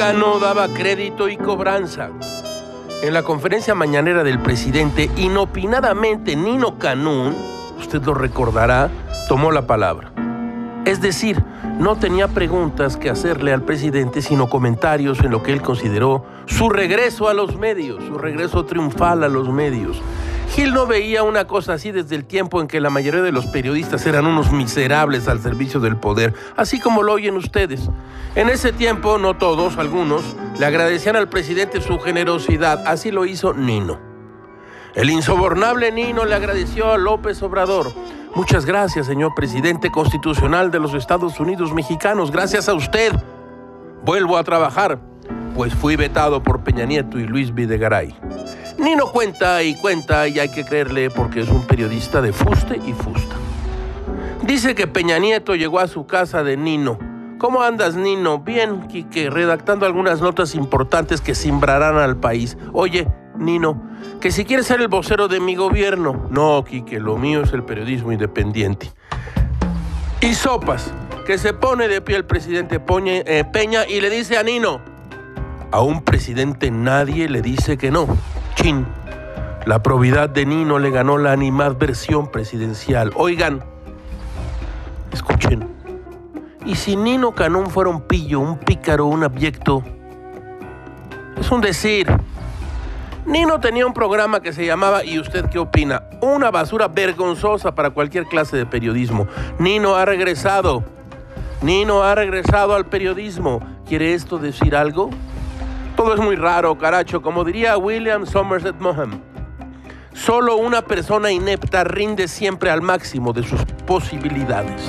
Cano daba crédito y cobranza. En la conferencia mañanera del presidente, inopinadamente Nino Canún, usted lo recordará, tomó la palabra. Es decir, no tenía preguntas que hacerle al presidente, sino comentarios en lo que él consideró su regreso a los medios, su regreso triunfal a los medios. Gil no veía una cosa así desde el tiempo en que la mayoría de los periodistas eran unos miserables al servicio del poder, así como lo oyen ustedes. En ese tiempo, no todos, algunos, le agradecían al presidente su generosidad, así lo hizo Nino. El insobornable Nino le agradeció a López Obrador. Muchas gracias, señor presidente constitucional de los Estados Unidos mexicanos. Gracias a usted. Vuelvo a trabajar, pues fui vetado por Peña Nieto y Luis Videgaray. Nino cuenta y cuenta y hay que creerle porque es un periodista de fuste y fusta. Dice que Peña Nieto llegó a su casa de Nino. ¿Cómo andas, Nino? Bien, Quique, redactando algunas notas importantes que simbrarán al país. Oye, Nino, que si quieres ser el vocero de mi gobierno. No, Quique, lo mío es el periodismo independiente. Y sopas, que se pone de pie el presidente eh, Peña y le dice a Nino, a un presidente nadie le dice que no. La probidad de Nino le ganó la animadversión presidencial. Oigan, escuchen. ¿Y si Nino Canón fuera un pillo, un pícaro, un abyecto? Es un decir. Nino tenía un programa que se llamaba ¿Y usted qué opina? Una basura vergonzosa para cualquier clase de periodismo. Nino ha regresado. Nino ha regresado al periodismo. ¿Quiere esto decir algo? Todo es muy raro, caracho, como diría William Somerset Maugham. Solo una persona inepta rinde siempre al máximo de sus posibilidades.